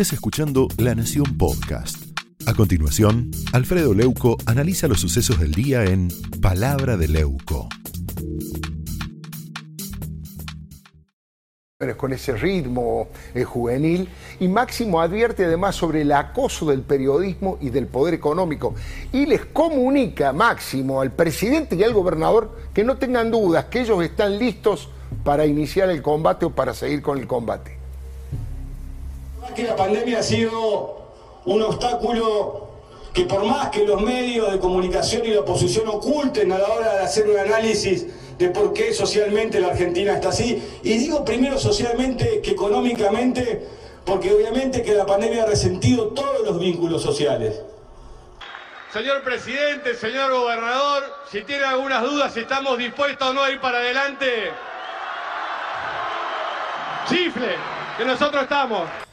estés escuchando La Nación Podcast. A continuación, Alfredo Leuco analiza los sucesos del día en Palabra de Leuco. con ese ritmo eh, juvenil y Máximo advierte además sobre el acoso del periodismo y del poder económico y les comunica Máximo al presidente y al gobernador que no tengan dudas, que ellos están listos para iniciar el combate o para seguir con el combate. Que la pandemia ha sido un obstáculo que por más que los medios de comunicación y la oposición oculten a la hora de hacer un análisis de por qué socialmente la Argentina está así, y digo primero socialmente que económicamente, porque obviamente que la pandemia ha resentido todos los vínculos sociales. Señor presidente, señor gobernador, si tiene algunas dudas si estamos dispuestos o no a ir para adelante, chifle, que nosotros estamos.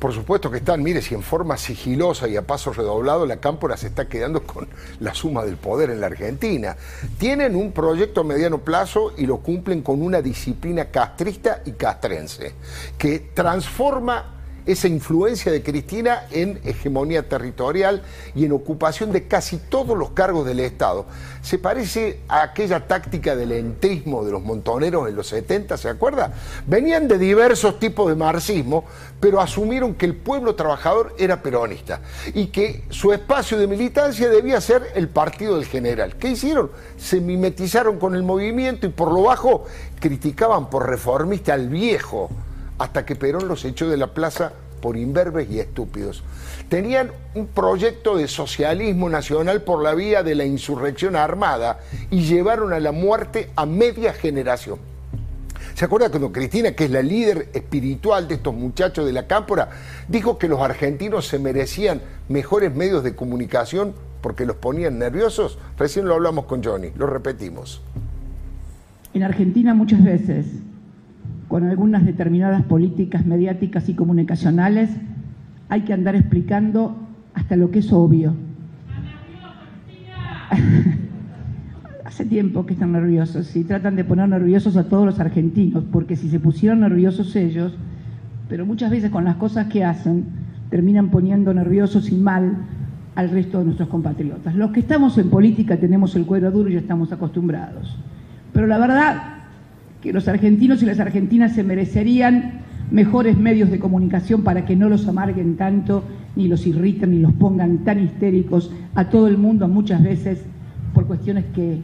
Por supuesto que están, mire, si en forma sigilosa y a paso redoblado la Cámpora se está quedando con la suma del poder en la Argentina. Tienen un proyecto a mediano plazo y lo cumplen con una disciplina castrista y castrense, que transforma esa influencia de Cristina en hegemonía territorial y en ocupación de casi todos los cargos del Estado. Se parece a aquella táctica del entrismo de los montoneros en los 70, ¿se acuerda? Venían de diversos tipos de marxismo, pero asumieron que el pueblo trabajador era peronista y que su espacio de militancia debía ser el partido del general. ¿Qué hicieron? Se mimetizaron con el movimiento y por lo bajo criticaban por reformista al viejo hasta que Perón los echó de la plaza por imberbes y estúpidos. Tenían un proyecto de socialismo nacional por la vía de la insurrección armada y llevaron a la muerte a media generación. ¿Se acuerda cuando Cristina, que es la líder espiritual de estos muchachos de la cámpora, dijo que los argentinos se merecían mejores medios de comunicación porque los ponían nerviosos? Recién lo hablamos con Johnny, lo repetimos. En Argentina muchas veces con algunas determinadas políticas mediáticas y comunicacionales, hay que andar explicando hasta lo que es obvio. Hace tiempo que están nerviosos y tratan de poner nerviosos a todos los argentinos, porque si se pusieron nerviosos ellos, pero muchas veces con las cosas que hacen, terminan poniendo nerviosos y mal al resto de nuestros compatriotas. Los que estamos en política tenemos el cuero duro y estamos acostumbrados. Pero la verdad que los argentinos y las argentinas se merecerían mejores medios de comunicación para que no los amarguen tanto, ni los irriten, ni los pongan tan histéricos a todo el mundo muchas veces por cuestiones que,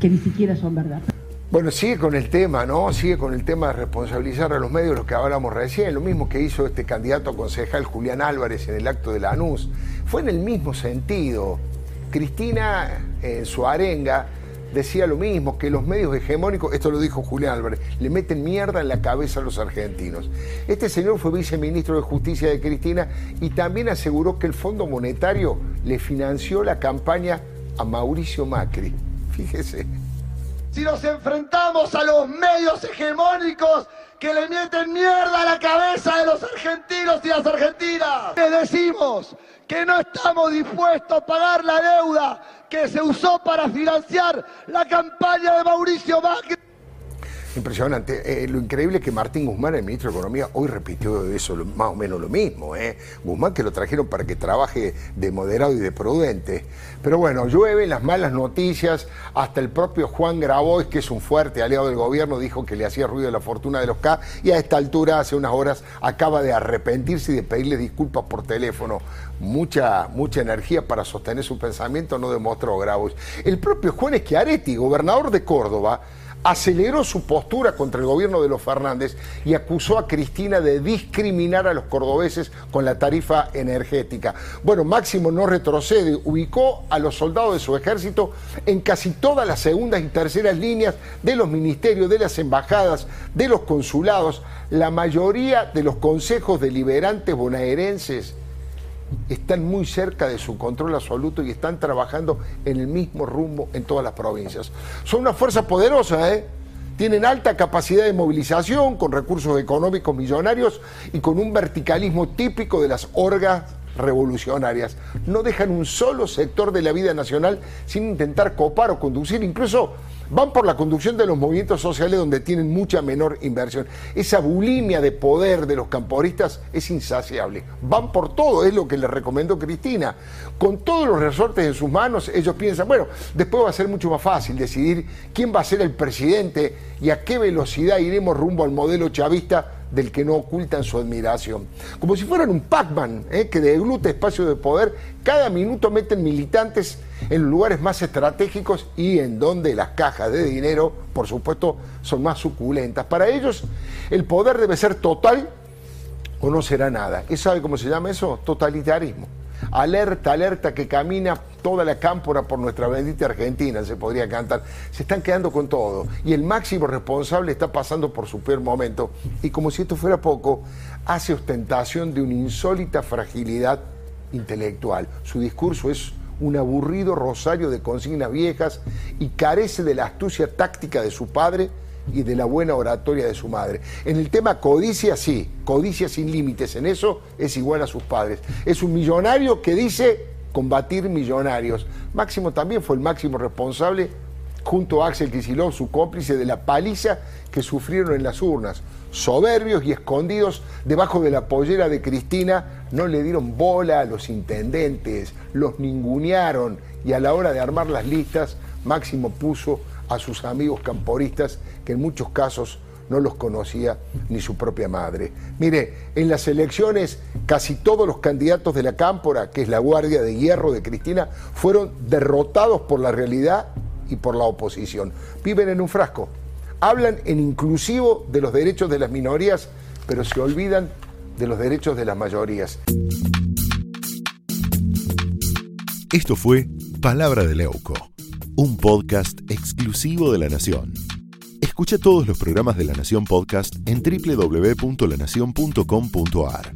que ni siquiera son verdad. Bueno, sigue con el tema, ¿no? Sigue con el tema de responsabilizar a los medios, lo que hablamos recién, lo mismo que hizo este candidato a concejal Julián Álvarez en el acto de la ANUS. Fue en el mismo sentido. Cristina, en su arenga, decía lo mismo, que los medios hegemónicos, esto lo dijo Julián Álvarez, le meten mierda en la cabeza a los argentinos. Este señor fue viceministro de Justicia de Cristina y también aseguró que el Fondo Monetario le financió la campaña a Mauricio Macri. Fíjese. Si nos enfrentamos a los medios hegemónicos que le meten mierda a la cabeza de los argentinos y las argentinas, le decimos que no estamos dispuestos a pagar la deuda que se usó para financiar la campaña de Mauricio Macri. Impresionante. Eh, lo increíble es que Martín Guzmán, el ministro de Economía, hoy repitió eso más o menos lo mismo. ¿eh? Guzmán que lo trajeron para que trabaje de moderado y de prudente. Pero bueno, llueve las malas noticias. Hasta el propio Juan Grabois, que es un fuerte aliado del gobierno, dijo que le hacía ruido la fortuna de los K. Y a esta altura, hace unas horas, acaba de arrepentirse y de pedirle disculpas por teléfono. Mucha, mucha energía para sostener su pensamiento no demostró Grabois. El propio Juan Schiaretti, gobernador de Córdoba, aceleró su postura contra el gobierno de los Fernández y acusó a Cristina de discriminar a los cordobeses con la tarifa energética. Bueno, Máximo no retrocede, ubicó a los soldados de su ejército en casi todas las segundas y terceras líneas de los ministerios, de las embajadas, de los consulados, la mayoría de los consejos deliberantes bonaerenses están muy cerca de su control absoluto y están trabajando en el mismo rumbo en todas las provincias. Son una fuerza poderosa, ¿eh? Tienen alta capacidad de movilización, con recursos económicos millonarios y con un verticalismo típico de las orgas revolucionarias. No dejan un solo sector de la vida nacional sin intentar copar o conducir. Incluso Van por la conducción de los movimientos sociales donde tienen mucha menor inversión. Esa bulimia de poder de los camporistas es insaciable. Van por todo, es lo que le recomendó Cristina. Con todos los resortes en sus manos, ellos piensan, bueno, después va a ser mucho más fácil decidir quién va a ser el presidente y a qué velocidad iremos rumbo al modelo chavista del que no ocultan su admiración. Como si fueran un Pac-Man ¿eh? que deglute espacio de poder, cada minuto meten militantes en lugares más estratégicos y en donde las cajas de dinero, por supuesto, son más suculentas. Para ellos, el poder debe ser total o no será nada. ¿Y sabe cómo se llama eso? Totalitarismo. Alerta, alerta que camina toda la cámpora por nuestra bendita Argentina, se podría cantar. Se están quedando con todo. Y el máximo responsable está pasando por su peor momento. Y como si esto fuera poco, hace ostentación de una insólita fragilidad intelectual. Su discurso es un aburrido rosario de consignas viejas y carece de la astucia táctica de su padre y de la buena oratoria de su madre. En el tema codicia, sí, codicia sin límites, en eso es igual a sus padres. Es un millonario que dice combatir millonarios. Máximo también fue el máximo responsable, junto a Axel Kicillof, su cómplice, de la paliza que sufrieron en las urnas. Soberbios y escondidos debajo de la pollera de Cristina, no le dieron bola a los intendentes, los ningunearon y a la hora de armar las listas, Máximo puso a sus amigos camporistas, que en muchos casos no los conocía ni su propia madre. Mire, en las elecciones casi todos los candidatos de la cámpora, que es la guardia de hierro de Cristina, fueron derrotados por la realidad y por la oposición. Viven en un frasco, hablan en inclusivo de los derechos de las minorías, pero se olvidan de los derechos de las mayorías. Esto fue Palabra de Leuco un podcast exclusivo de La Nación. Escucha todos los programas de La Nación Podcast en www.lanacion.com.ar.